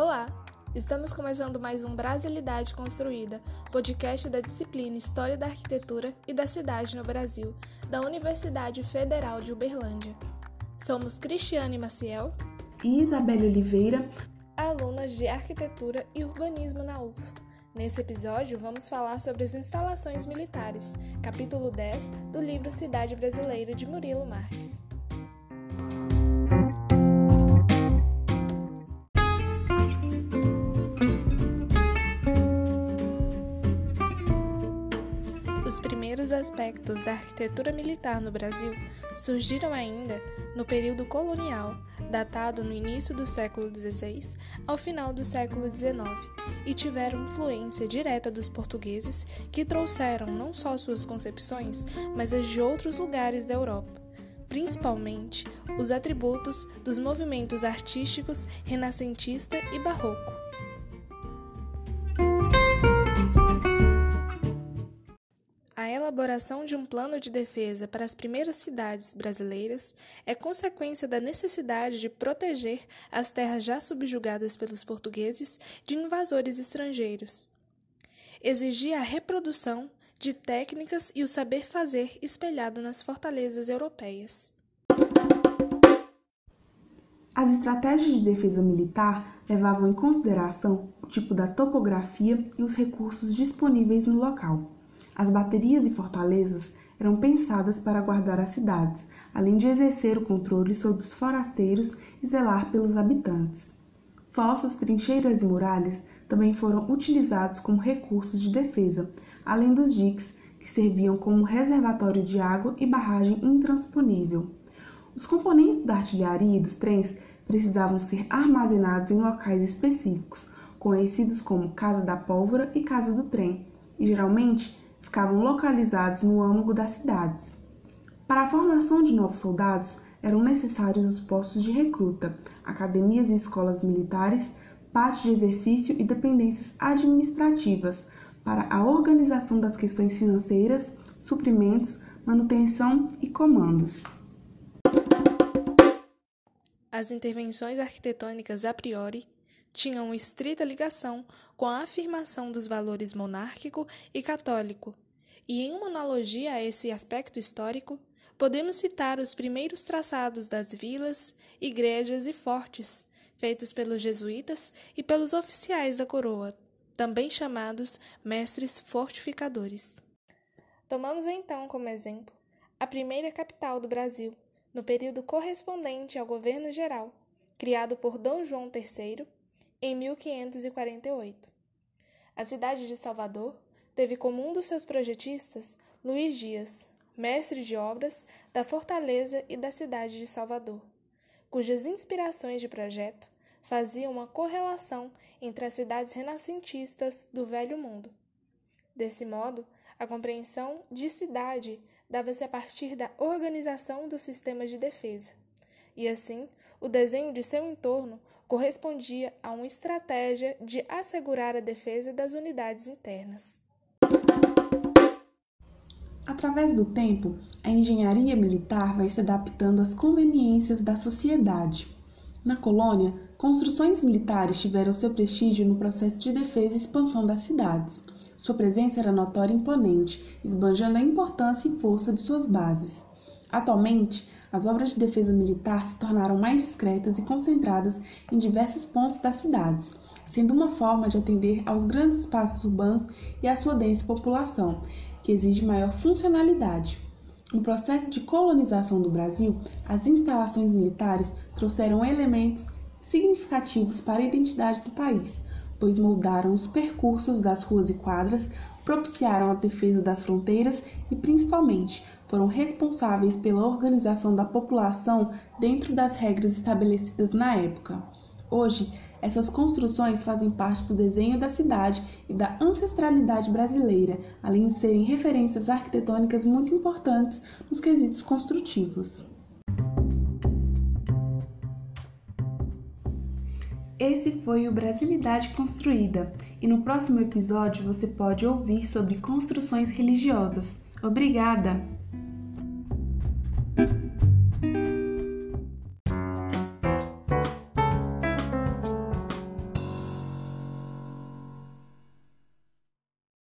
Olá! Estamos começando mais um Brasilidade Construída, podcast da disciplina História da Arquitetura e da Cidade no Brasil, da Universidade Federal de Uberlândia. Somos Cristiane Maciel e Isabelle Oliveira, alunas de Arquitetura e Urbanismo na UF. Nesse episódio, vamos falar sobre as instalações militares, capítulo 10 do livro Cidade Brasileira de Murilo Marques. Os primeiros aspectos da arquitetura militar no Brasil surgiram ainda no período colonial, datado no início do século XVI ao final do século XIX, e tiveram influência direta dos portugueses, que trouxeram não só suas concepções, mas as de outros lugares da Europa, principalmente os atributos dos movimentos artísticos renascentista e barroco. Elaboração de um plano de defesa para as primeiras cidades brasileiras é consequência da necessidade de proteger as terras já subjugadas pelos portugueses de invasores estrangeiros. Exigia a reprodução de técnicas e o saber fazer espelhado nas fortalezas europeias. As estratégias de defesa militar levavam em consideração o tipo da topografia e os recursos disponíveis no local. As baterias e fortalezas eram pensadas para guardar as cidades, além de exercer o controle sobre os forasteiros e zelar pelos habitantes. Fossos, trincheiras e muralhas também foram utilizados como recursos de defesa, além dos diques, que serviam como reservatório de água e barragem intransponível. Os componentes da artilharia e dos trens precisavam ser armazenados em locais específicos, conhecidos como Casa da Pólvora e Casa do Trem, e geralmente ficavam localizados no âmago das cidades. Para a formação de novos soldados, eram necessários os postos de recruta, academias e escolas militares, pátios de exercício e dependências administrativas para a organização das questões financeiras, suprimentos, manutenção e comandos. As intervenções arquitetônicas a priori tinham estrita ligação com a afirmação dos valores monárquico e católico. E em uma analogia a esse aspecto histórico, podemos citar os primeiros traçados das vilas, igrejas e fortes, feitos pelos jesuítas e pelos oficiais da coroa, também chamados mestres fortificadores. Tomamos então como exemplo a primeira capital do Brasil, no período correspondente ao governo geral, criado por Dom João III em 1548. A cidade de Salvador teve como um dos seus projetistas Luís Dias, mestre de obras da fortaleza e da cidade de Salvador, cujas inspirações de projeto faziam uma correlação entre as cidades renascentistas do Velho Mundo. Desse modo, a compreensão de cidade dava-se a partir da organização dos sistemas de defesa, e assim o desenho de seu entorno correspondia a uma estratégia de assegurar a defesa das unidades internas. Através do tempo, a engenharia militar vai se adaptando às conveniências da sociedade. Na colônia, construções militares tiveram seu prestígio no processo de defesa e expansão das cidades. Sua presença era notória e imponente, esbanjando a importância e força de suas bases. Atualmente, as obras de defesa militar se tornaram mais discretas e concentradas em diversos pontos das cidades, sendo uma forma de atender aos grandes espaços urbanos e à sua densa população, que exige maior funcionalidade. No processo de colonização do Brasil, as instalações militares trouxeram elementos significativos para a identidade do país, pois moldaram os percursos das ruas e quadras, propiciaram a defesa das fronteiras e, principalmente, foram responsáveis pela organização da população dentro das regras estabelecidas na época. Hoje, essas construções fazem parte do desenho da cidade e da ancestralidade brasileira, além de serem referências arquitetônicas muito importantes nos quesitos construtivos. Esse foi o Brasilidade Construída, e no próximo episódio você pode ouvir sobre construções religiosas. Obrigada!